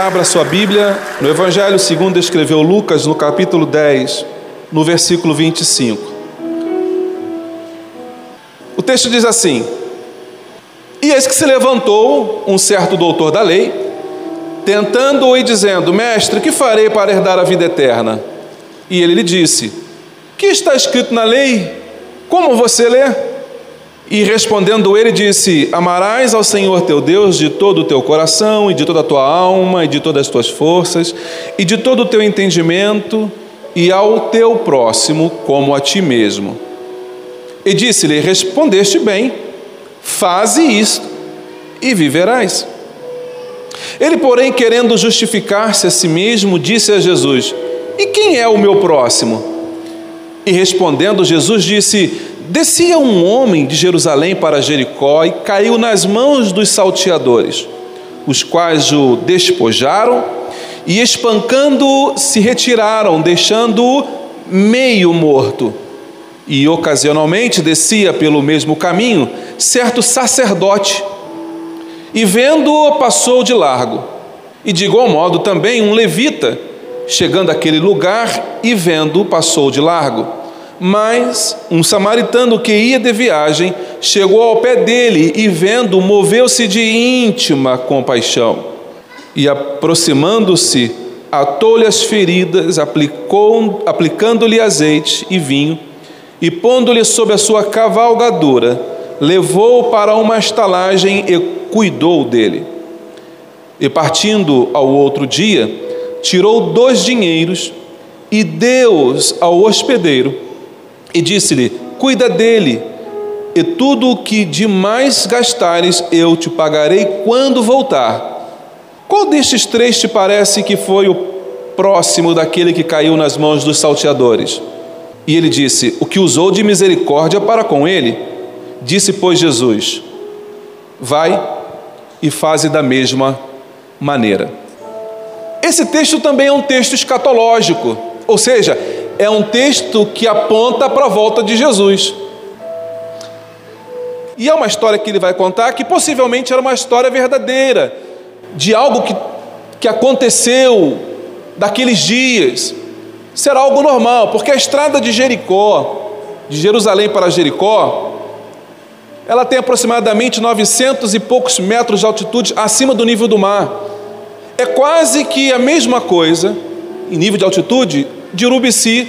Abra sua Bíblia no Evangelho segundo escreveu Lucas, no capítulo 10, no versículo 25. O texto diz assim: E eis que se levantou um certo doutor da lei, tentando-o e dizendo: Mestre, que farei para herdar a vida eterna? E ele lhe disse: Que está escrito na lei? Como você lê? E respondendo ele, disse: Amarás ao Senhor teu Deus de todo o teu coração, e de toda a tua alma, e de todas as tuas forças, e de todo o teu entendimento, e ao teu próximo como a ti mesmo. E disse-lhe: Respondeste bem, faze isto, e viverás. Ele, porém, querendo justificar-se a si mesmo, disse a Jesus: E quem é o meu próximo? E respondendo, Jesus disse: Descia um homem de Jerusalém para Jericó e caiu nas mãos dos salteadores, os quais o despojaram e, espancando-o, se retiraram, deixando-o meio morto. E ocasionalmente descia pelo mesmo caminho certo sacerdote, e vendo-o, passou de largo. E de igual modo também um levita, chegando àquele lugar e vendo, passou de largo. Mas um samaritano que ia de viagem chegou ao pé dele e, vendo, moveu-se de íntima compaixão. E, aproximando-se, atou-lhe as feridas, aplicando-lhe azeite e vinho, e pondo-lhe sobre a sua cavalgadura, levou-o para uma estalagem e cuidou dele. E partindo ao outro dia, tirou dois dinheiros e deu-os ao hospedeiro e disse-lhe: Cuida dele, e tudo o que demais gastares eu te pagarei quando voltar. Qual destes três te parece que foi o próximo daquele que caiu nas mãos dos salteadores? E ele disse: O que usou de misericórdia para com ele. Disse, pois, Jesus: Vai e faze da mesma maneira. Esse texto também é um texto escatológico, ou seja, é um texto que aponta para a volta de Jesus. E é uma história que ele vai contar que possivelmente era uma história verdadeira, de algo que, que aconteceu daqueles dias. Será algo normal, porque a estrada de Jericó, de Jerusalém para Jericó, ela tem aproximadamente 900 e poucos metros de altitude acima do nível do mar. É quase que a mesma coisa, em nível de altitude, de Urubici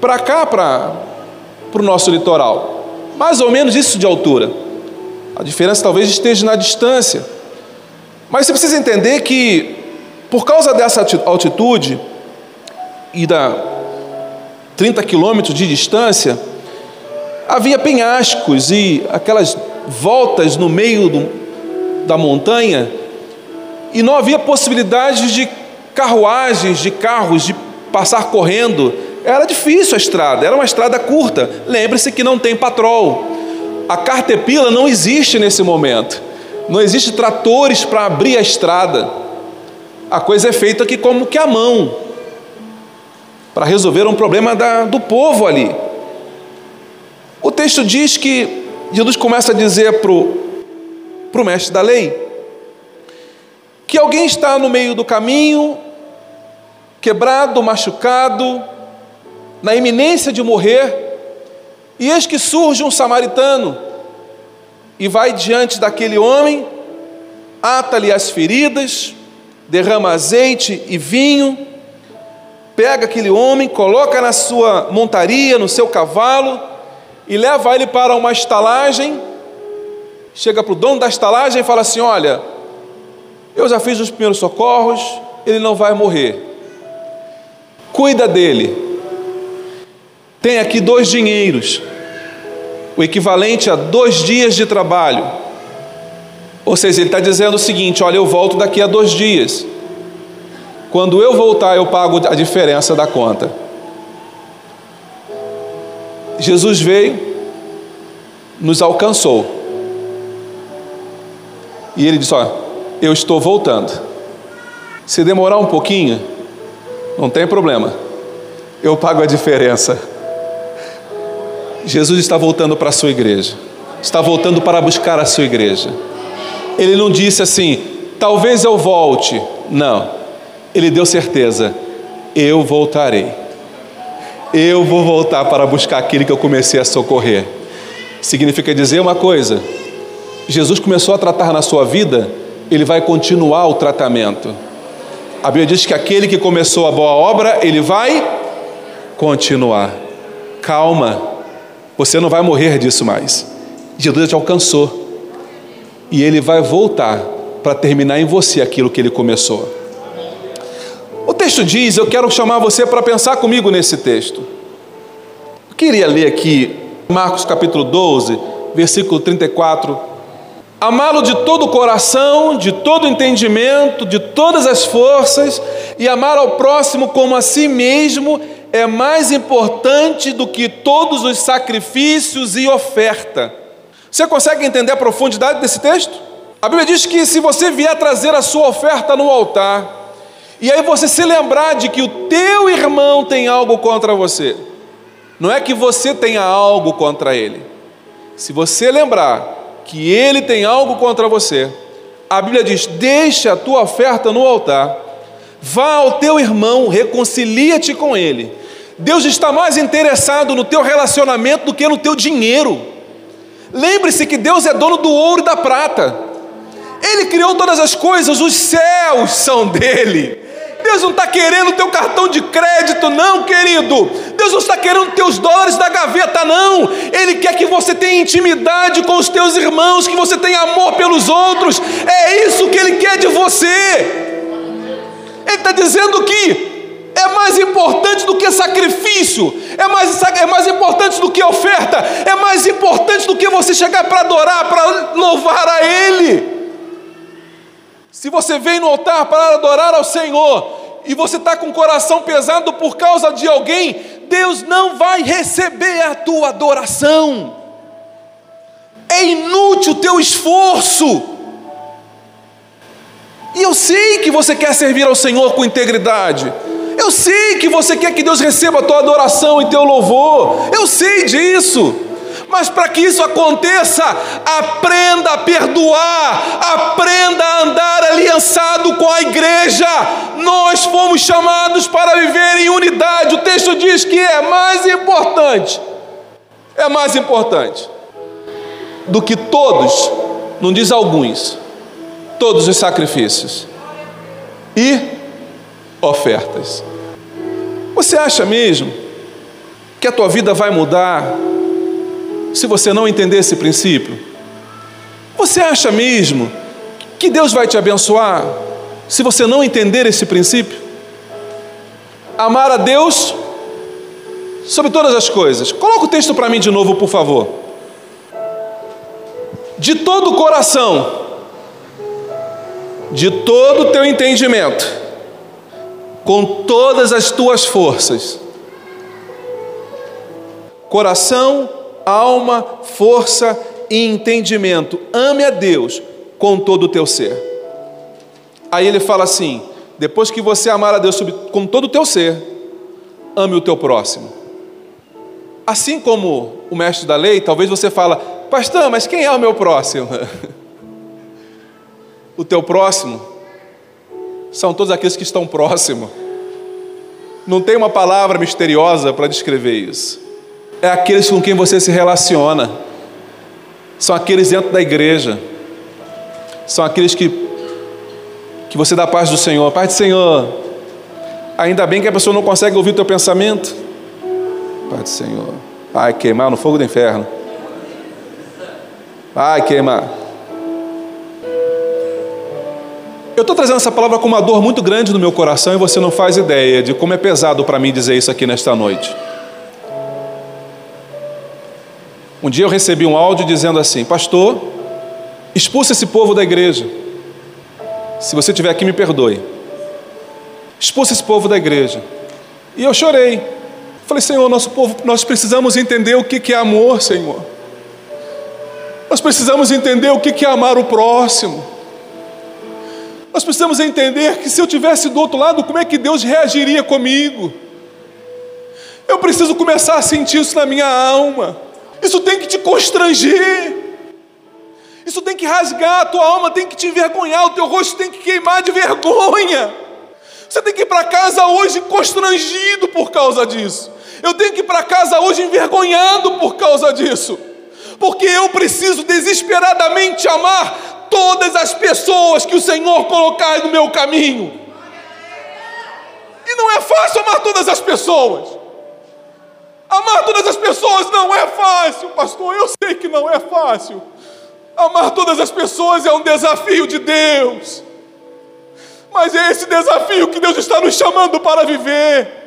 para cá, para o nosso litoral. Mais ou menos isso de altura. A diferença talvez esteja na distância. Mas você precisa entender que, por causa dessa altitude e da 30 quilômetros de distância, havia penhascos e aquelas voltas no meio do, da montanha, e não havia possibilidade de carruagens, de carros, de passar correndo. Era difícil a estrada, era uma estrada curta. Lembre-se que não tem patrol. A cartepila não existe nesse momento. Não existe tratores para abrir a estrada. A coisa é feita aqui como que à mão, para resolver um problema da, do povo ali. O texto diz que Jesus começa a dizer para o mestre da lei que alguém está no meio do caminho quebrado, machucado, na iminência de morrer, e eis que surge um samaritano e vai diante daquele homem, ata-lhe as feridas, derrama azeite e vinho, pega aquele homem, coloca na sua montaria, no seu cavalo, e leva ele para uma estalagem. Chega para o dono da estalagem e fala assim: Olha, eu já fiz os primeiros socorros, ele não vai morrer cuida dele. tem aqui dois dinheiros, o equivalente a dois dias de trabalho. Ou seja, ele está dizendo o seguinte: olha, eu volto daqui a dois dias. Quando eu voltar, eu pago a diferença da conta. Jesus veio, nos alcançou. E ele disse: Olha, eu estou voltando. Se demorar um pouquinho, não tem problema, eu pago a diferença. Jesus está voltando para a sua igreja, está voltando para buscar a sua igreja. Ele não disse assim, talvez eu volte. Não, ele deu certeza: eu voltarei. Eu vou voltar para buscar aquele que eu comecei a socorrer. Significa dizer uma coisa: Jesus começou a tratar na sua vida, ele vai continuar o tratamento. A Bíblia diz que aquele que começou a boa obra, ele vai continuar. Calma, você não vai morrer disso mais. Jesus te alcançou. E ele vai voltar para terminar em você aquilo que ele começou. O texto diz, eu quero chamar você para pensar comigo nesse texto. Eu queria ler aqui Marcos capítulo 12, versículo 34. Amá-lo de todo o coração, de todo o entendimento, de todas as forças, e amar ao próximo como a si mesmo é mais importante do que todos os sacrifícios e oferta. Você consegue entender a profundidade desse texto? A Bíblia diz que se você vier trazer a sua oferta no altar, e aí você se lembrar de que o teu irmão tem algo contra você, não é que você tenha algo contra ele. Se você lembrar que ele tem algo contra você, a Bíblia diz: deixa a tua oferta no altar, vá ao teu irmão, reconcilia-te com ele. Deus está mais interessado no teu relacionamento do que no teu dinheiro. Lembre-se que Deus é dono do ouro e da prata. Ele criou todas as coisas, os céus são dele. Deus não está querendo teu cartão de crédito, não, querido. Deus não está querendo teus dólares da gaveta, não. Ele quer que você tenha intimidade com os teus irmãos, que você tenha amor pelos outros. É isso que Ele quer de você. Ele está dizendo que é mais importante do que sacrifício, é mais, é mais importante do que oferta, é mais importante do que você chegar para adorar, para louvar a Ele. Se você vem no altar para adorar ao Senhor e você está com o coração pesado por causa de alguém, Deus não vai receber a tua adoração. É inútil o teu esforço. E eu sei que você quer servir ao Senhor com integridade. Eu sei que você quer que Deus receba a tua adoração e teu louvor. Eu sei disso. Mas para que isso aconteça, aprenda a perdoar, aprenda a andar aliançado com a igreja. Nós fomos chamados para viver em unidade. O texto diz que é mais importante, é mais importante do que todos, não diz alguns, todos os sacrifícios e ofertas. Você acha mesmo que a tua vida vai mudar se você não entender esse princípio? Você acha mesmo que Deus vai te abençoar se você não entender esse princípio? Amar a Deus sobre todas as coisas. Coloca o texto para mim de novo, por favor. De todo o coração, de todo o teu entendimento, com todas as tuas forças. Coração, alma, força e entendimento. Ame a Deus com todo o teu ser. Aí ele fala assim: depois que você amar a Deus com todo o teu ser, ame o teu próximo. Assim como o mestre da lei, talvez você fala, pastor, mas quem é o meu próximo? o teu próximo são todos aqueles que estão próximos. Não tem uma palavra misteriosa para descrever isso é aqueles com quem você se relaciona, são aqueles dentro da igreja, são aqueles que, que você dá paz do Senhor, paz do Senhor. Ainda bem que a pessoa não consegue ouvir o teu pensamento. Paz do Senhor. Ai, queimar no fogo do inferno. Ai, queimar. Eu estou trazendo essa palavra com uma dor muito grande no meu coração e você não faz ideia de como é pesado para mim dizer isso aqui nesta noite. Um dia eu recebi um áudio dizendo assim: Pastor, expulsa esse povo da igreja. Se você estiver aqui, me perdoe. Expulsa esse povo da igreja. E eu chorei. Falei, Senhor, nosso povo, nós precisamos entender o que é amor, Senhor. Nós precisamos entender o que é amar o próximo. Nós precisamos entender que se eu tivesse do outro lado, como é que Deus reagiria comigo? Eu preciso começar a sentir isso na minha alma. Isso tem que te constranger. Isso tem que rasgar a tua alma, tem que te envergonhar, o teu rosto tem que queimar de vergonha. Você tem que ir para casa hoje constrangido por causa disso. Eu tenho que ir para casa hoje envergonhado por causa disso. Porque eu preciso desesperadamente amar todas as pessoas que o Senhor colocar no meu caminho. E não é fácil amar todas as pessoas. Amar todas as pessoas não é fácil, pastor. Eu sei que não é fácil. Amar todas as pessoas é um desafio de Deus. Mas é esse desafio que Deus está nos chamando para viver.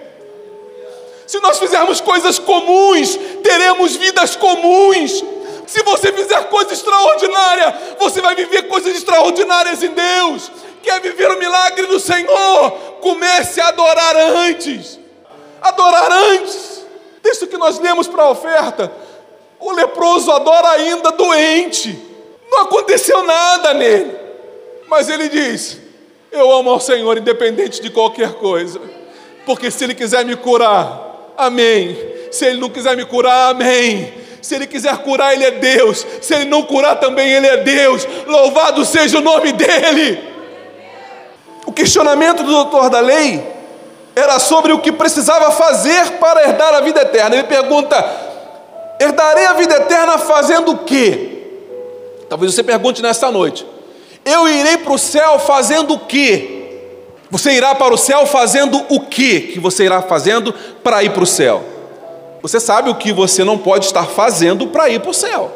Se nós fizermos coisas comuns, teremos vidas comuns. Se você fizer coisa extraordinária, você vai viver coisas extraordinárias em Deus. Quer viver o milagre do Senhor? Comece a adorar antes. Adorar antes. Texto que nós lemos para a oferta. O leproso adora ainda doente. Não aconteceu nada nele. Mas ele diz: Eu amo ao Senhor independente de qualquer coisa. Porque se ele quiser me curar, amém. Se ele não quiser me curar, amém. Se ele quiser curar, ele é Deus. Se ele não curar, também ele é Deus. Louvado seja o nome dele. O questionamento do doutor da lei era sobre o que precisava fazer para herdar a vida eterna. Ele pergunta: herdarei a vida eterna fazendo o quê? Talvez você pergunte nesta noite: eu irei para o céu fazendo o quê? Você irá para o céu fazendo o quê que você irá fazendo para ir para o céu? Você sabe o que você não pode estar fazendo para ir para o céu.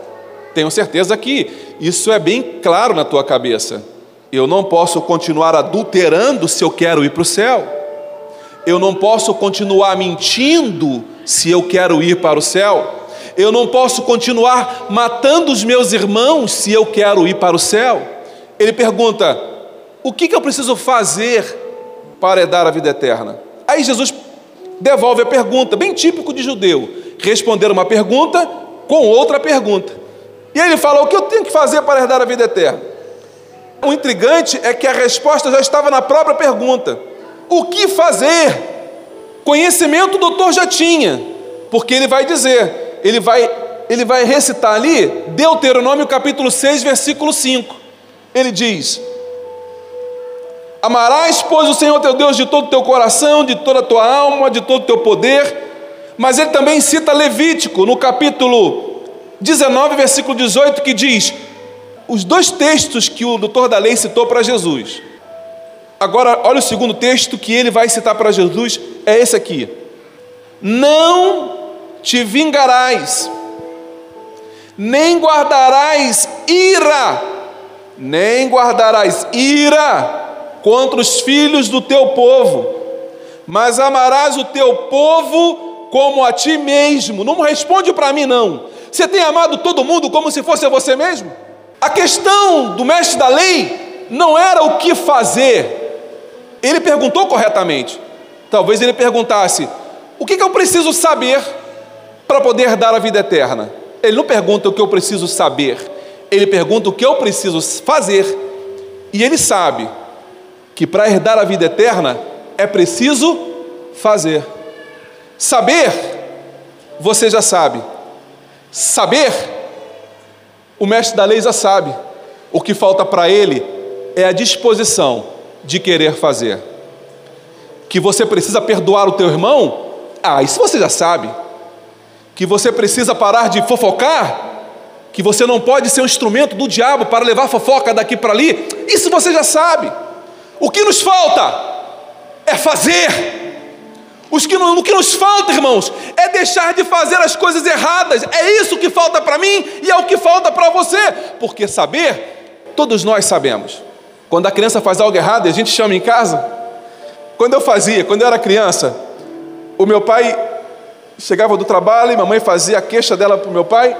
Tenho certeza que isso é bem claro na tua cabeça. Eu não posso continuar adulterando se eu quero ir para o céu. Eu não posso continuar mentindo se eu quero ir para o céu. Eu não posso continuar matando os meus irmãos se eu quero ir para o céu. Ele pergunta: o que, que eu preciso fazer para herdar a vida eterna? Aí Jesus devolve a pergunta, bem típico de judeu: responder uma pergunta com outra pergunta. E ele fala: o que eu tenho que fazer para herdar a vida eterna? O intrigante é que a resposta já estava na própria pergunta. O que fazer? Conhecimento o doutor já tinha, porque ele vai dizer, ele vai, ele vai recitar ali Deuteronômio capítulo 6, versículo 5. Ele diz: Amarás, pois, o Senhor teu Deus de todo o teu coração, de toda a tua alma, de todo o teu poder. Mas ele também cita Levítico, no capítulo 19, versículo 18, que diz: os dois textos que o doutor da lei citou para Jesus. Agora, olha o segundo texto que ele vai citar para Jesus, é esse aqui. Não te vingarás, nem guardarás ira, nem guardarás ira contra os filhos do teu povo, mas amarás o teu povo como a ti mesmo. Não responde para mim, não. Você tem amado todo mundo como se fosse você mesmo? A questão do mestre da lei não era o que fazer, ele perguntou corretamente. Talvez ele perguntasse: o que, eu preciso saber para poder dar a vida eterna? Ele não pergunta o que eu preciso saber, ele pergunta o que eu preciso fazer. E ele sabe que para herdar a vida eterna é preciso fazer. Saber, você já sabe. Saber, o mestre da lei já sabe. O que falta para ele é a disposição de querer fazer. Que você precisa perdoar o teu irmão? Ah, isso você já sabe. Que você precisa parar de fofocar? Que você não pode ser um instrumento do diabo para levar fofoca daqui para ali? Isso você já sabe. O que nos falta é fazer. Os que, o que nos falta, irmãos, é deixar de fazer as coisas erradas. É isso que falta para mim e é o que falta para você. Porque saber, todos nós sabemos. Quando a criança faz algo errado a gente chama em casa. Quando eu fazia, quando eu era criança, o meu pai chegava do trabalho e mamãe fazia a queixa dela para o meu pai.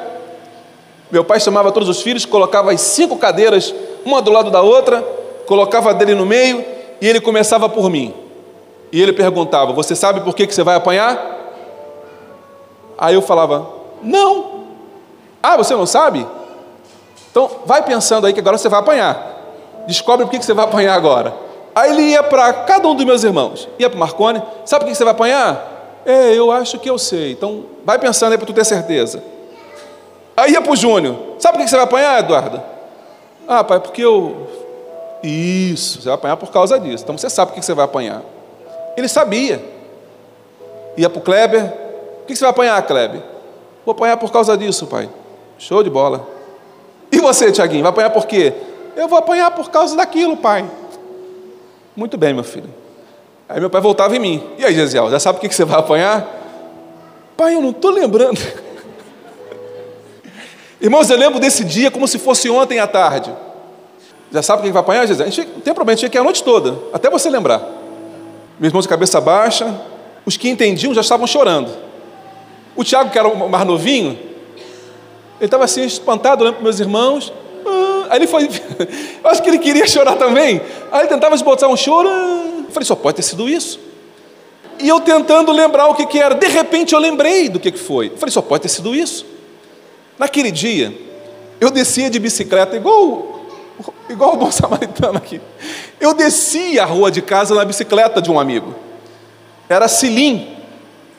Meu pai chamava todos os filhos, colocava as cinco cadeiras, uma do lado da outra, colocava dele no meio e ele começava por mim. E ele perguntava: Você sabe por que, que você vai apanhar? Aí eu falava: Não. Ah, você não sabe? Então vai pensando aí que agora você vai apanhar. Descobre por que, você vai apanhar agora. Aí ele ia para cada um dos meus irmãos, ia para Marcone, sabe por que, você vai apanhar? É, eu acho que eu sei. Então vai pensando aí para tu ter certeza. Aí ia para o Júnior, sabe por que você vai apanhar, Eduardo? Ah, pai, porque eu. Isso, você vai apanhar por causa disso. Então você sabe por que você vai apanhar. Ele sabia. Ia para o Kleber. Por que você vai apanhar, Kleber? Vou apanhar por causa disso, pai. Show de bola. E você, Tiaguinho, vai apanhar por quê? Eu vou apanhar por causa daquilo, pai. Muito bem, meu filho. Aí meu pai voltava em mim. E aí, Gesiel, já sabe por que você vai apanhar? Pai, eu não estou lembrando. Irmãos, eu lembro desse dia como se fosse ontem à tarde. Já sabe quem vai apanhar, Gesiel? Não tem problema, a gente tinha que ir a noite toda, até você lembrar. Meus irmãos de cabeça baixa, os que entendiam já estavam chorando. O Tiago, que era o mais novinho, ele estava assim, espantado, olhando para meus irmãos. Aí ele foi. Eu acho que ele queria chorar também. Aí ele tentava esboçar um choro. Eu falei, só pode ter sido isso. E eu tentando lembrar o que, que era. De repente eu lembrei do que, que foi. Eu falei, só pode ter sido isso. Naquele dia, eu descia de bicicleta, igual, igual o bom samaritano aqui. Eu descia a rua de casa na bicicleta de um amigo. Era cilim.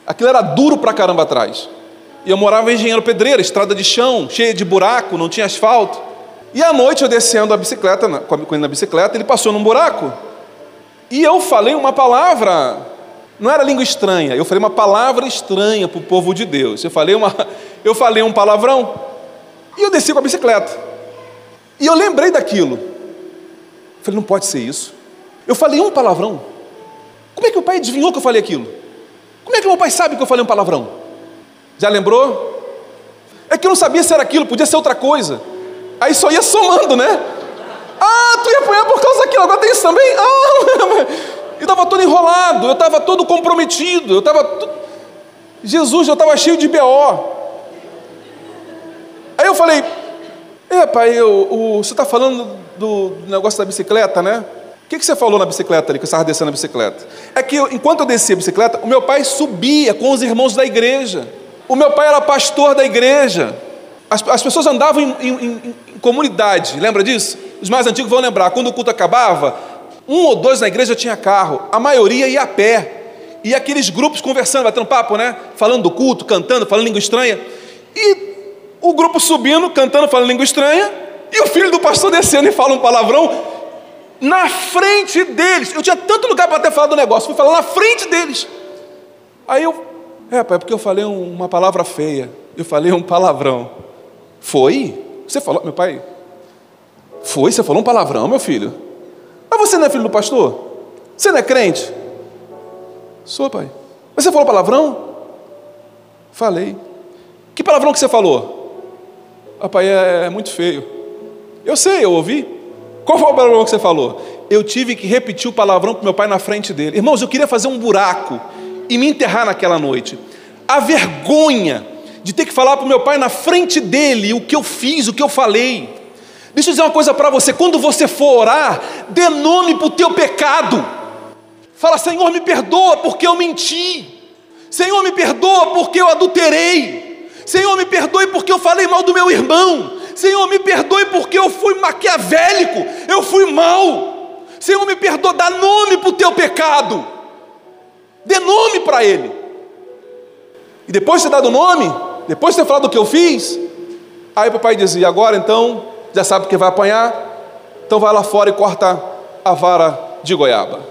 Aquilo era duro pra caramba atrás. E eu morava em Engenheiro Pedreira, estrada de chão, cheia de buraco, não tinha asfalto. E à noite eu descendo a bicicleta, com ele na bicicleta, ele passou num buraco. E eu falei uma palavra, não era língua estranha, eu falei uma palavra estranha para o povo de Deus. Eu falei, uma, eu falei um palavrão e eu desci com a bicicleta. E eu lembrei daquilo. Eu falei, não pode ser isso. Eu falei um palavrão. Como é que o pai adivinhou que eu falei aquilo? Como é que meu pai sabe que eu falei um palavrão? Já lembrou? É que eu não sabia se era aquilo, podia ser outra coisa. Aí só ia somando, né? Ah, tu ia apanhar por causa daquilo, agora tem isso também? Ah, eu estava todo enrolado, eu estava todo comprometido, eu estava. Jesus, eu estava cheio de BO. Aí eu falei, é pai, eu, o, você está falando do, do, negócio da bicicleta, né? O que, que você falou na bicicleta ali, que eu estava descendo a bicicleta? É que eu, enquanto eu descia a bicicleta, o meu pai subia com os irmãos da igreja. O meu pai era pastor da igreja. As, as pessoas andavam em, em, comunidade, lembra disso? Os mais antigos vão lembrar, quando o culto acabava, um ou dois na igreja tinha carro, a maioria ia a pé. E aqueles grupos conversando, batendo papo, né? Falando do culto, cantando, falando língua estranha. E o grupo subindo, cantando, falando língua estranha, e o filho do pastor descendo e fala um palavrão na frente deles. Eu tinha tanto lugar para ter falado do negócio, fui falar na frente deles. Aí eu, é, pai, é porque eu falei uma palavra feia, eu falei um palavrão. Foi? Você falou, meu pai? Foi? Você falou um palavrão, meu filho? Mas você não é filho do pastor? Você não é crente? Sou, pai. Mas você falou palavrão? Falei. Que palavrão que você falou? Papai, é, é muito feio. Eu sei, eu ouvi. Qual foi o palavrão que você falou? Eu tive que repetir o palavrão para meu pai na frente dele. Irmãos, eu queria fazer um buraco e me enterrar naquela noite. A vergonha de ter que falar para o meu pai na frente dele o que eu fiz, o que eu falei. Deixa eu dizer uma coisa para você: quando você for orar, dê nome para o teu pecado. Fala, Senhor, me perdoa porque eu menti. Senhor, me perdoa porque eu adulterei. Senhor, me perdoe porque eu falei mal do meu irmão. Senhor, me perdoe porque eu fui maquiavélico, eu fui mal. Senhor, me perdoa, dá nome para o teu pecado. Dê nome para ele. E depois de ter dado nome, depois de ter falado do que eu fiz, aí o papai dizia: agora então, já sabe que vai apanhar, então vai lá fora e corta a vara de goiaba.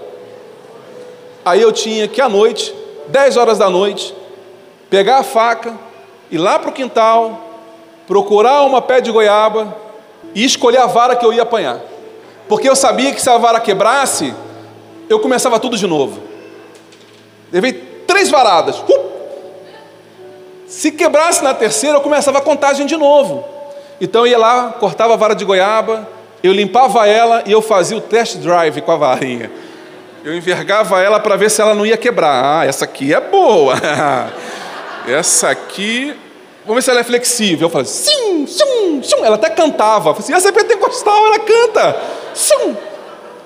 Aí eu tinha que à noite, 10 horas da noite, pegar a faca, ir lá para o quintal, procurar uma pé de goiaba e escolher a vara que eu ia apanhar. Porque eu sabia que se a vara quebrasse, eu começava tudo de novo. Levei três varadas. Uh! Se quebrasse na terceira, eu começava a contagem de novo. Então eu ia lá, cortava a vara de goiaba, eu limpava ela e eu fazia o test drive com a varinha. Eu envergava ela para ver se ela não ia quebrar. Ah, essa aqui é boa. Essa aqui Vamos ver se ela é flexível. Eu falei, sim, sim, sim. Ela até cantava. Eu falei assim, essa é pentecostal, ela canta. Sim.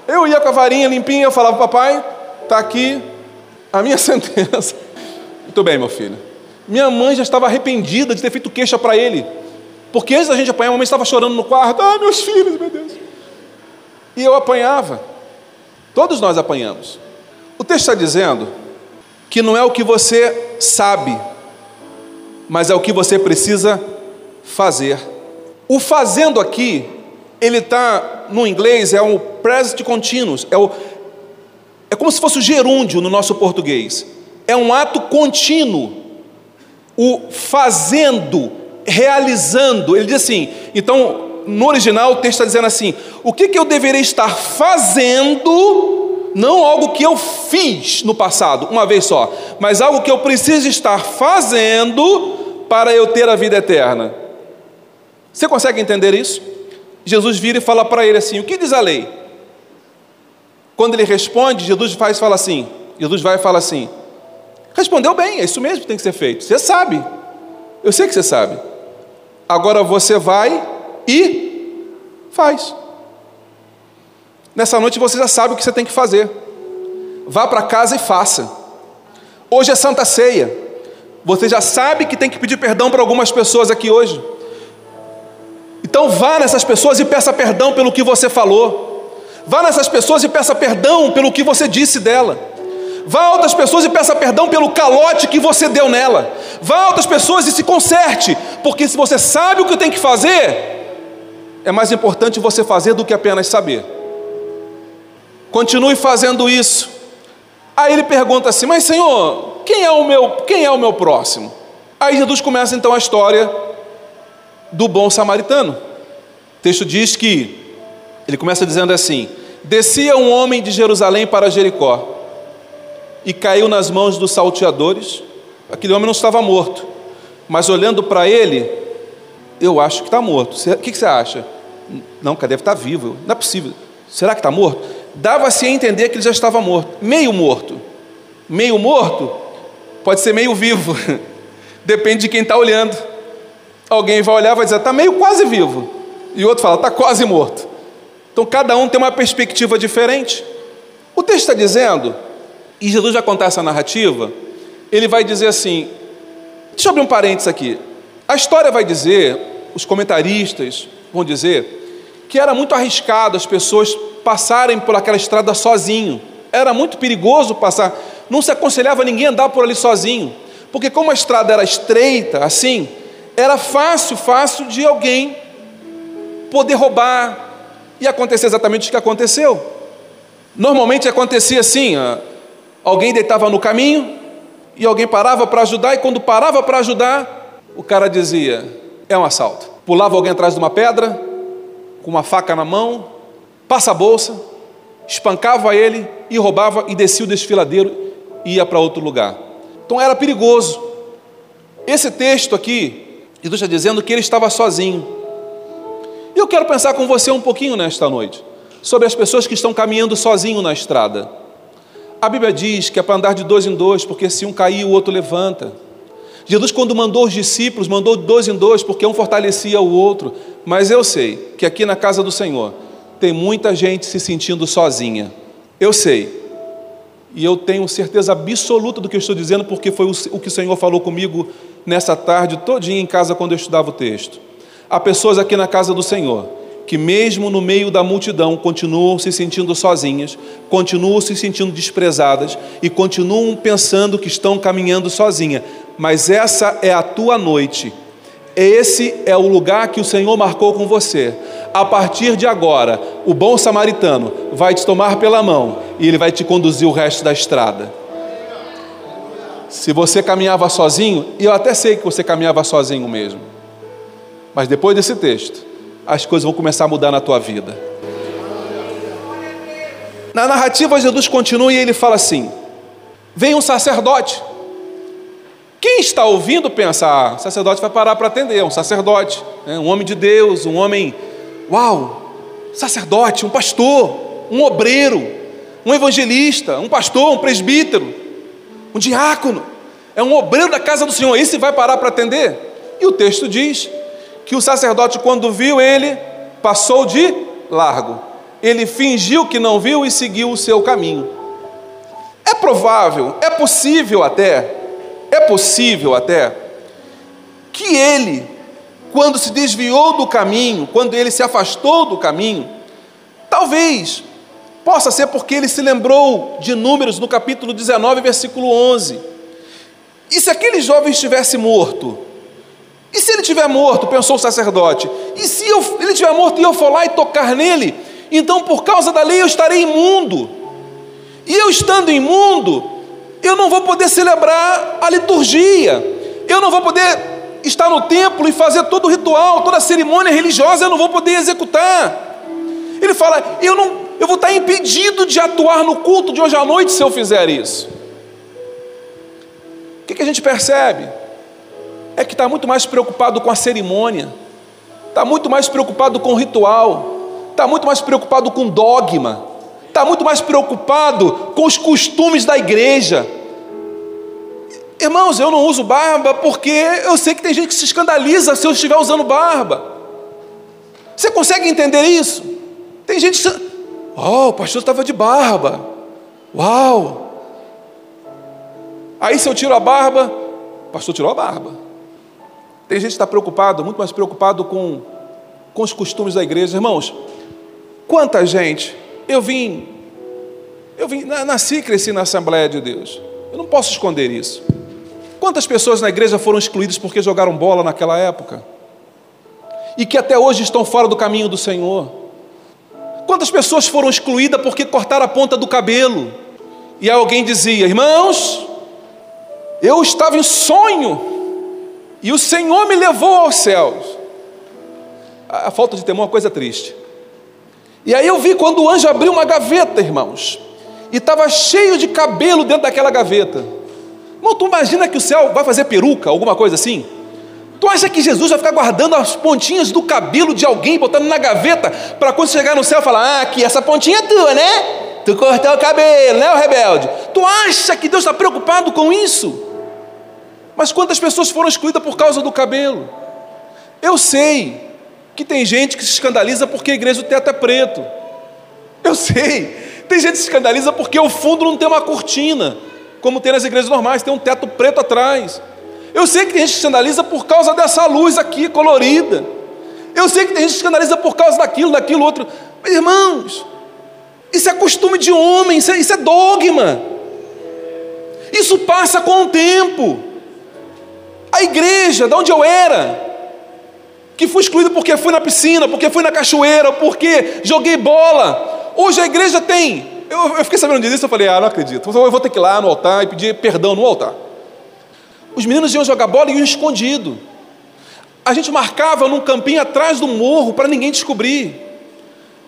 Eu ia com a varinha limpinha, eu falava, papai, está aqui a minha sentença. Muito bem, meu filho. Minha mãe já estava arrependida de ter feito queixa para ele. Porque antes da gente apanhar, a mamãe estava chorando no quarto. Ah, meus filhos, meu Deus. E eu apanhava. Todos nós apanhamos. O texto está dizendo que não é o que você sabe, mas é o que você precisa fazer. O fazendo aqui, ele está no inglês, é o present continuous, é, o, é como se fosse o gerúndio no nosso português. É um ato contínuo. O fazendo, realizando. Ele diz assim, então, no original o texto está dizendo assim: o que, que eu deveria estar fazendo, não algo que eu fiz no passado, uma vez só, mas algo que eu preciso estar fazendo para eu ter a vida eterna. Você consegue entender isso? Jesus vira e fala para ele assim: o que diz a lei? Quando ele responde, Jesus faz fala assim: Jesus vai e fala assim: respondeu bem, é isso mesmo que tem que ser feito. Você sabe, eu sei que você sabe. Agora você vai e faz. Nessa noite você já sabe o que você tem que fazer. Vá para casa e faça. Hoje é Santa Ceia. Você já sabe que tem que pedir perdão para algumas pessoas aqui hoje. Então vá nessas pessoas e peça perdão pelo que você falou. Vá nessas pessoas e peça perdão pelo que você disse dela. Vá a outras pessoas e peça perdão pelo calote que você deu nela. Vá a outras pessoas e se conserte, porque se você sabe o que tem que fazer, é mais importante você fazer do que apenas saber. Continue fazendo isso. Aí ele pergunta assim: "Mas Senhor, quem é o meu, quem é o meu próximo?" Aí Jesus começa então a história do bom samaritano. O texto diz que ele começa dizendo assim: Descia um homem de Jerusalém para Jericó e caiu nas mãos dos salteadores. Aquele homem não estava morto, mas olhando para ele, eu acho que está morto. O que você acha? Não, cara, deve estar tá vivo. Não é possível. Será que está morto? Dava-se a entender que ele já estava morto. Meio morto. Meio morto pode ser meio vivo. Depende de quem está olhando. Alguém vai olhar e vai dizer, está meio quase vivo. E outro fala, está quase morto. Então cada um tem uma perspectiva diferente. O texto está dizendo, e Jesus vai contar essa narrativa, ele vai dizer assim: deixa eu abrir um parênteses aqui. A história vai dizer os comentaristas vão dizer que era muito arriscado as pessoas passarem por aquela estrada sozinho. Era muito perigoso passar. Não se aconselhava ninguém andar por ali sozinho, porque como a estrada era estreita, assim, era fácil, fácil de alguém poder roubar e acontecer exatamente o que aconteceu. Normalmente acontecia assim: alguém deitava no caminho e alguém parava para ajudar, e quando parava para ajudar, o cara dizia: é um assalto pulava alguém atrás de uma pedra, com uma faca na mão, passa a bolsa, espancava ele e roubava e descia o desfiladeiro e ia para outro lugar. Então era perigoso. Esse texto aqui, Jesus está dizendo que ele estava sozinho. E eu quero pensar com você um pouquinho nesta noite sobre as pessoas que estão caminhando sozinho na estrada. A Bíblia diz que é para andar de dois em dois, porque se um cair, o outro levanta. Jesus, quando mandou os discípulos, mandou dois em dois, porque um fortalecia o outro. Mas eu sei que aqui na casa do Senhor tem muita gente se sentindo sozinha. Eu sei. E eu tenho certeza absoluta do que eu estou dizendo, porque foi o que o Senhor falou comigo nessa tarde, todinha em casa, quando eu estudava o texto. Há pessoas aqui na casa do Senhor que, mesmo no meio da multidão, continuam se sentindo sozinhas, continuam se sentindo desprezadas e continuam pensando que estão caminhando sozinha. Mas essa é a tua noite. Esse é o lugar que o Senhor marcou com você. A partir de agora, o bom samaritano vai te tomar pela mão e ele vai te conduzir o resto da estrada. Se você caminhava sozinho, e eu até sei que você caminhava sozinho mesmo, mas depois desse texto, as coisas vão começar a mudar na tua vida. Na narrativa, Jesus continua e ele fala assim: Vem um sacerdote. Quem está ouvindo pensa: ah, o sacerdote vai parar para atender, é um sacerdote, né? um homem de Deus, um homem, uau, sacerdote, um pastor, um obreiro, um evangelista, um pastor, um presbítero, um diácono, é um obreiro da casa do Senhor, esse vai parar para atender? E o texto diz que o sacerdote, quando viu ele, passou de largo. Ele fingiu que não viu e seguiu o seu caminho. É provável, é possível até, é possível até, que ele, quando se desviou do caminho, quando ele se afastou do caminho, talvez possa ser porque ele se lembrou de Números no capítulo 19, versículo 11. E se aquele jovem estivesse morto? E se ele estiver morto, pensou o sacerdote? E se eu, ele estiver morto e eu for lá e tocar nele? Então, por causa da lei, eu estarei imundo. E eu estando imundo, eu não vou poder celebrar a liturgia. Eu não vou poder estar no templo e fazer todo o ritual, toda a cerimônia religiosa, eu não vou poder executar. Ele fala: eu, não, eu vou estar impedido de atuar no culto de hoje à noite se eu fizer isso. O que, que a gente percebe? É que está muito mais preocupado com a cerimônia, está muito mais preocupado com o ritual, está muito mais preocupado com dogma, está muito mais preocupado com os costumes da igreja Irmãos, eu não uso barba porque eu sei que tem gente que se escandaliza se eu estiver usando barba. Você consegue entender isso? Tem gente que. Oh, o pastor estava de barba. Uau! Aí se eu tiro a barba, o pastor tirou a barba. Tem gente que está preocupado, muito mais preocupado com, com os costumes da igreja. Irmãos, quanta gente. Eu vim, eu vim, nasci e cresci na Assembleia de Deus. Eu não posso esconder isso. Quantas pessoas na igreja foram excluídas porque jogaram bola naquela época? E que até hoje estão fora do caminho do Senhor? Quantas pessoas foram excluídas porque cortaram a ponta do cabelo? E alguém dizia: Irmãos, eu estava em sonho e o Senhor me levou aos céus. A falta de temor é uma coisa triste. E aí eu vi quando o anjo abriu uma gaveta, irmãos, e estava cheio de cabelo dentro daquela gaveta. Irmão, tu imagina que o céu vai fazer peruca, alguma coisa assim? Tu acha que Jesus vai ficar guardando as pontinhas do cabelo de alguém, botando na gaveta, para quando chegar no céu falar, ah, aqui, essa pontinha é tua, né? Tu cortou o cabelo, né, o rebelde? Tu acha que Deus está preocupado com isso? Mas quantas pessoas foram excluídas por causa do cabelo? Eu sei que tem gente que se escandaliza porque a igreja do teto é preto. Eu sei. Tem gente que se escandaliza porque o fundo não tem uma cortina como tem nas igrejas normais, tem um teto preto atrás. Eu sei que tem gente que escandaliza por causa dessa luz aqui colorida. Eu sei que tem gente que escandaliza por causa daquilo, daquilo, outro. Mas, irmãos, isso é costume de homem, isso é, isso é dogma. Isso passa com o tempo. A igreja, de onde eu era, que fui excluído porque fui na piscina, porque fui na cachoeira, porque joguei bola. Hoje a igreja tem eu, eu fiquei sabendo disso, eu falei, ah, não acredito. Eu vou ter que ir lá no altar e pedir perdão no altar. Os meninos iam jogar bola e iam escondido. A gente marcava num campinho atrás do morro para ninguém descobrir.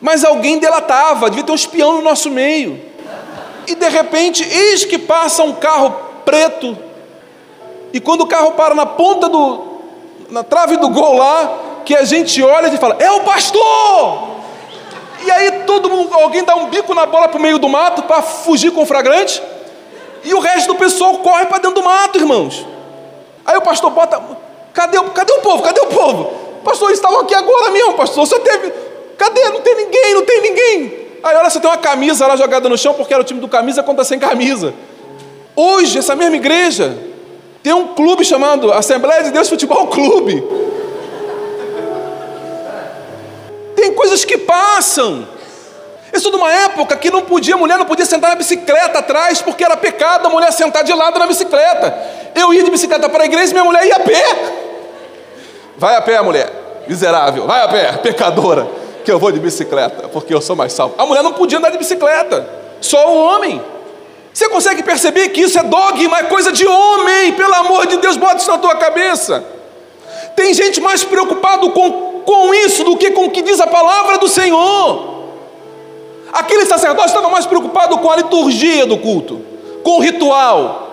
Mas alguém delatava, devia ter um espião no nosso meio. E de repente, eis que passa um carro preto. E quando o carro para na ponta do. na trave do gol lá, que a gente olha e fala: É o pastor! E aí todo mundo, alguém dá um bico na bola para o meio do mato para fugir com o flagrante. E o resto do pessoal corre para dentro do mato, irmãos. Aí o pastor bota. Cadê, cadê o povo? Cadê o povo? Pastor, eles estavam aqui agora mesmo, pastor. Você teve. Cadê? Não tem ninguém, não tem ninguém. Aí olha, você tem uma camisa lá jogada no chão porque era o time do camisa contra sem camisa. Hoje, essa mesma igreja tem um clube chamado Assembleia de Deus Futebol Clube. Tem coisas que passam. Sou de uma época que não podia, mulher não podia sentar na bicicleta atrás, porque era pecado a mulher sentar de lado na bicicleta. Eu ia de bicicleta para a igreja e minha mulher ia a pé. Vai a pé, mulher, miserável, vai a pé, pecadora, que eu vou de bicicleta, porque eu sou mais salvo. A mulher não podia andar de bicicleta, só o homem. Você consegue perceber que isso é dogma, é coisa de homem, pelo amor de Deus, bota isso na tua cabeça. Tem gente mais preocupado com com isso do que com o que diz a palavra do Senhor. Aquele sacerdote estava mais preocupado com a liturgia do culto, com o ritual.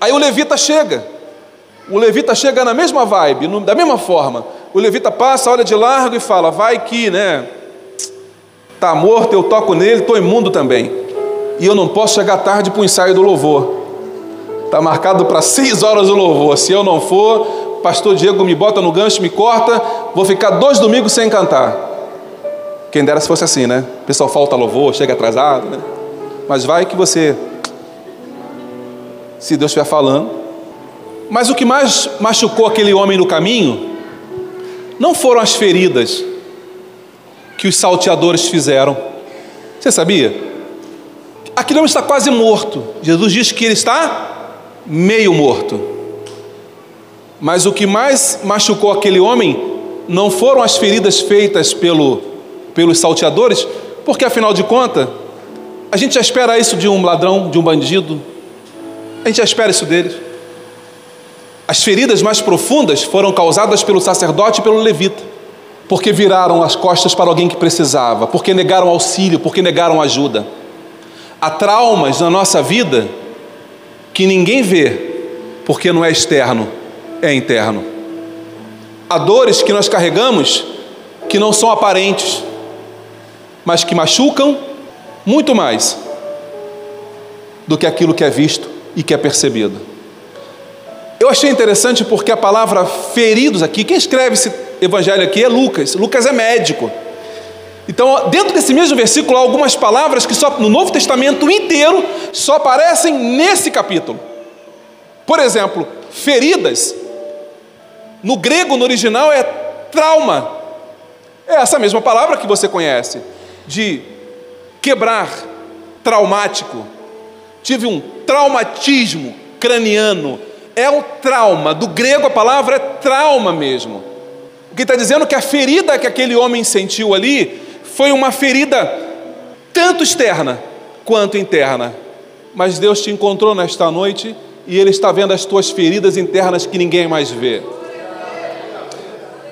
Aí o levita chega. O levita chega na mesma vibe, da mesma forma. O levita passa, olha de largo e fala: Vai que, né? Está morto, eu toco nele, estou imundo também. E eu não posso chegar tarde para o ensaio do louvor. Está marcado para seis horas o louvor. Se eu não for, pastor Diego me bota no gancho, me corta, vou ficar dois domingos sem cantar. Quem dera se fosse assim, né? O pessoal falta louvor, chega atrasado, né? Mas vai que você, se Deus estiver falando. Mas o que mais machucou aquele homem no caminho não foram as feridas que os salteadores fizeram. Você sabia? Aquele homem está quase morto. Jesus diz que ele está meio morto. Mas o que mais machucou aquele homem não foram as feridas feitas pelo, pelos salteadores, porque afinal de contas, a gente já espera isso de um ladrão, de um bandido, a gente já espera isso deles. As feridas mais profundas foram causadas pelo sacerdote e pelo levita, porque viraram as costas para alguém que precisava, porque negaram auxílio, porque negaram ajuda. Há traumas na nossa vida que ninguém vê, porque não é externo, é interno. Há dores que nós carregamos que não são aparentes, mas que machucam muito mais do que aquilo que é visto e que é percebido. Eu achei interessante porque a palavra feridos aqui, quem escreve esse evangelho aqui é Lucas. Lucas é médico. Então, dentro desse mesmo versículo, há algumas palavras que só no Novo Testamento inteiro só aparecem nesse capítulo. Por exemplo, feridas, no grego, no original, é trauma. É essa mesma palavra que você conhece, de quebrar, traumático. Tive um traumatismo craniano, é um trauma. Do grego a palavra é trauma mesmo. O que está dizendo é que a ferida que aquele homem sentiu ali foi uma ferida tanto externa quanto interna. Mas Deus te encontrou nesta noite e Ele está vendo as tuas feridas internas que ninguém mais vê.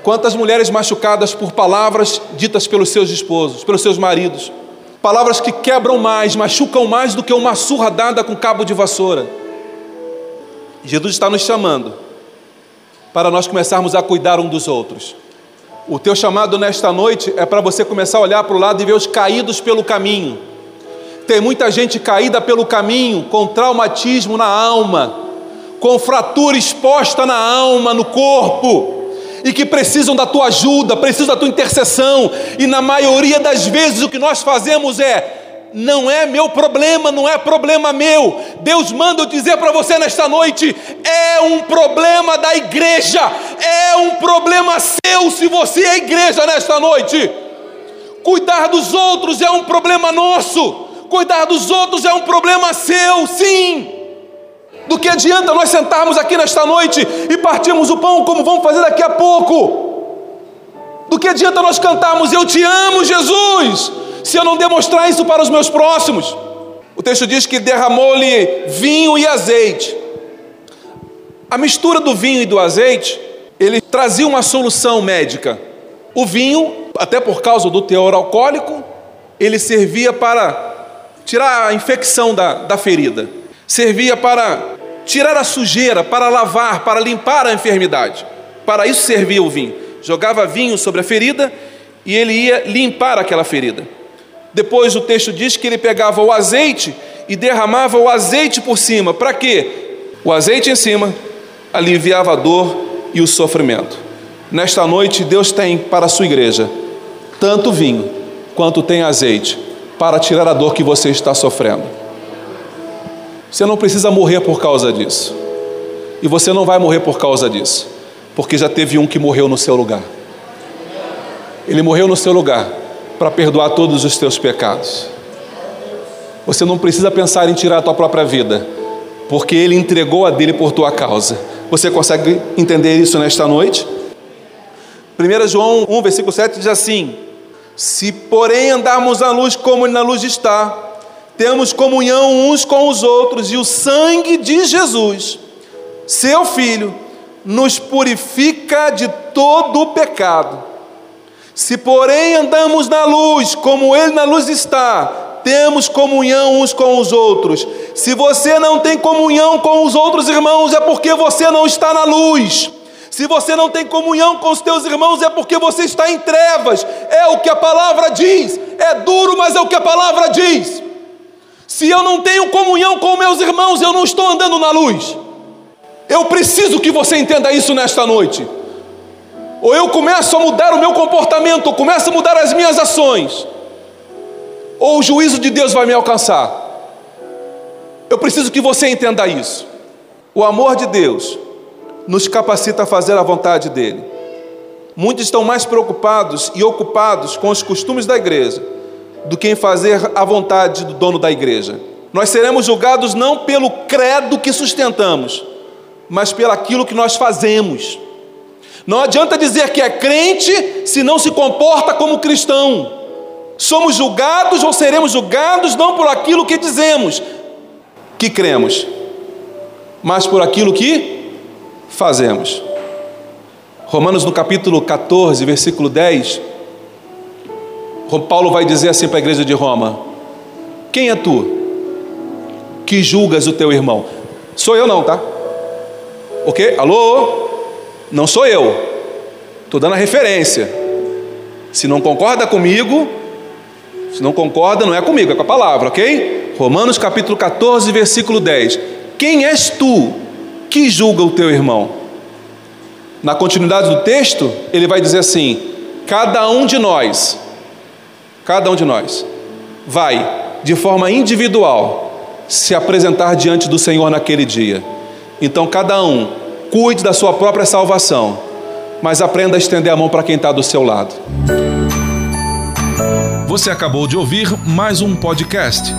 Quantas mulheres machucadas por palavras ditas pelos seus esposos, pelos seus maridos, palavras que quebram mais, machucam mais do que uma surra dada com cabo de vassoura. Jesus está nos chamando para nós começarmos a cuidar um dos outros. O teu chamado nesta noite é para você começar a olhar para o lado e ver os caídos pelo caminho. Tem muita gente caída pelo caminho, com traumatismo na alma, com fratura exposta na alma, no corpo, e que precisam da tua ajuda, precisam da tua intercessão, e na maioria das vezes o que nós fazemos é não é meu problema, não é problema meu. Deus manda eu dizer para você nesta noite: é um problema da igreja, é um problema seu se você é igreja nesta noite. Cuidar dos outros é um problema nosso, cuidar dos outros é um problema seu, sim. Do que adianta nós sentarmos aqui nesta noite e partirmos o pão como vamos fazer daqui a pouco? Do que adianta nós cantarmos Eu te amo, Jesus? Se eu não demonstrar isso para os meus próximos? O texto diz que derramou-lhe vinho e azeite. A mistura do vinho e do azeite, ele trazia uma solução médica. O vinho, até por causa do teor alcoólico, ele servia para tirar a infecção da, da ferida, servia para tirar a sujeira, para lavar, para limpar a enfermidade. Para isso servia o vinho. Jogava vinho sobre a ferida e ele ia limpar aquela ferida. Depois o texto diz que ele pegava o azeite e derramava o azeite por cima. Para quê? O azeite em cima aliviava a dor e o sofrimento. Nesta noite, Deus tem para a sua igreja tanto vinho quanto tem azeite para tirar a dor que você está sofrendo. Você não precisa morrer por causa disso. E você não vai morrer por causa disso, porque já teve um que morreu no seu lugar. Ele morreu no seu lugar para perdoar todos os teus pecados. Você não precisa pensar em tirar a tua própria vida, porque Ele entregou a dele por tua causa. Você consegue entender isso nesta noite? 1 João 1, versículo 7 diz assim: Se porém andarmos na luz como na luz está, temos comunhão uns com os outros, e o sangue de Jesus, seu Filho, nos purifica de todo o pecado. Se, porém, andamos na luz, como Ele na luz está, temos comunhão uns com os outros. Se você não tem comunhão com os outros irmãos, é porque você não está na luz. Se você não tem comunhão com os teus irmãos, é porque você está em trevas. É o que a palavra diz. É duro, mas é o que a palavra diz. Se eu não tenho comunhão com meus irmãos, eu não estou andando na luz. Eu preciso que você entenda isso nesta noite. Ou eu começo a mudar o meu comportamento, ou começo a mudar as minhas ações, ou o juízo de Deus vai me alcançar. Eu preciso que você entenda isso. O amor de Deus nos capacita a fazer a vontade dEle. Muitos estão mais preocupados e ocupados com os costumes da igreja do que em fazer a vontade do dono da igreja. Nós seremos julgados não pelo credo que sustentamos, mas pelo aquilo que nós fazemos. Não adianta dizer que é crente se não se comporta como cristão. Somos julgados ou seremos julgados não por aquilo que dizemos que cremos, mas por aquilo que fazemos. Romanos no capítulo 14, versículo 10, Paulo vai dizer assim para a igreja de Roma: Quem é tu que julgas o teu irmão? Sou eu não, tá? Ok? Alô? Não sou eu. Estou dando a referência. Se não concorda comigo, se não concorda, não é comigo, é com a palavra, ok? Romanos capítulo 14, versículo 10. Quem és tu que julga o teu irmão? Na continuidade do texto, ele vai dizer assim: cada um de nós, cada um de nós, vai de forma individual se apresentar diante do Senhor naquele dia. Então, cada um cuide da sua própria salvação, mas aprenda a estender a mão para quem está do seu lado. Você acabou de ouvir mais um podcast.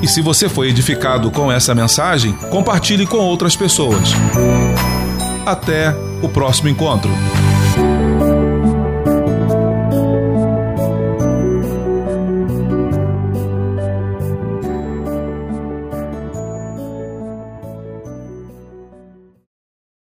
E se você foi edificado com essa mensagem, compartilhe com outras pessoas. Até o próximo encontro.